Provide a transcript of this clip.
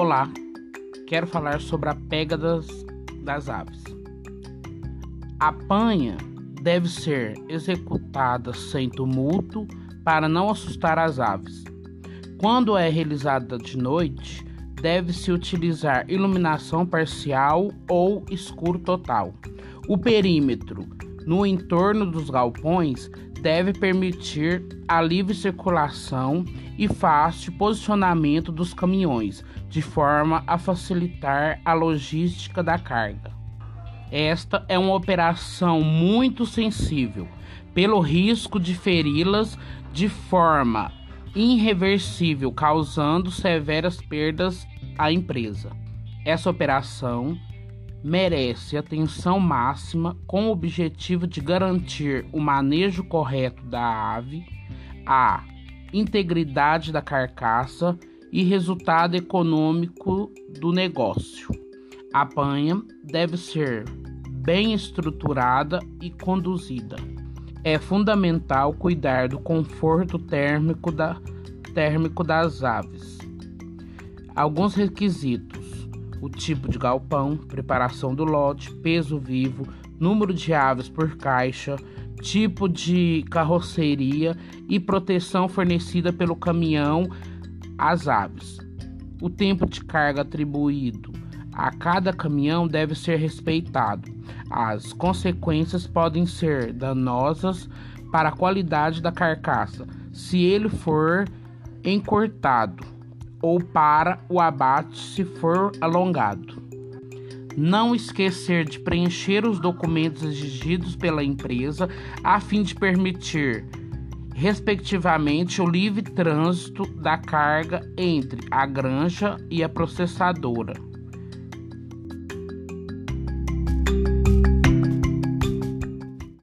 Olá, quero falar sobre a pega das, das aves. A panha deve ser executada sem tumulto para não assustar as aves. Quando é realizada de noite, deve-se utilizar iluminação parcial ou escuro total. O perímetro no entorno dos galpões deve permitir a livre circulação e fácil posicionamento dos caminhões, de forma a facilitar a logística da carga. Esta é uma operação muito sensível, pelo risco de feri-las de forma irreversível, causando severas perdas à empresa. Essa operação merece atenção máxima com o objetivo de garantir o manejo correto da ave, a integridade da carcaça e resultado econômico do negócio. A panha deve ser bem estruturada e conduzida. É fundamental cuidar do conforto térmico, da, térmico das aves. Alguns requisitos: o tipo de galpão, preparação do lote, peso vivo, número de aves por caixa, tipo de carroceria e proteção fornecida pelo caminhão às aves. O tempo de carga atribuído a cada caminhão deve ser respeitado. As consequências podem ser danosas para a qualidade da carcaça se ele for encurtado ou para o abate se for alongado. Não esquecer de preencher os documentos exigidos pela empresa a fim de permitir, respectivamente, o livre trânsito da carga entre a granja e a processadora.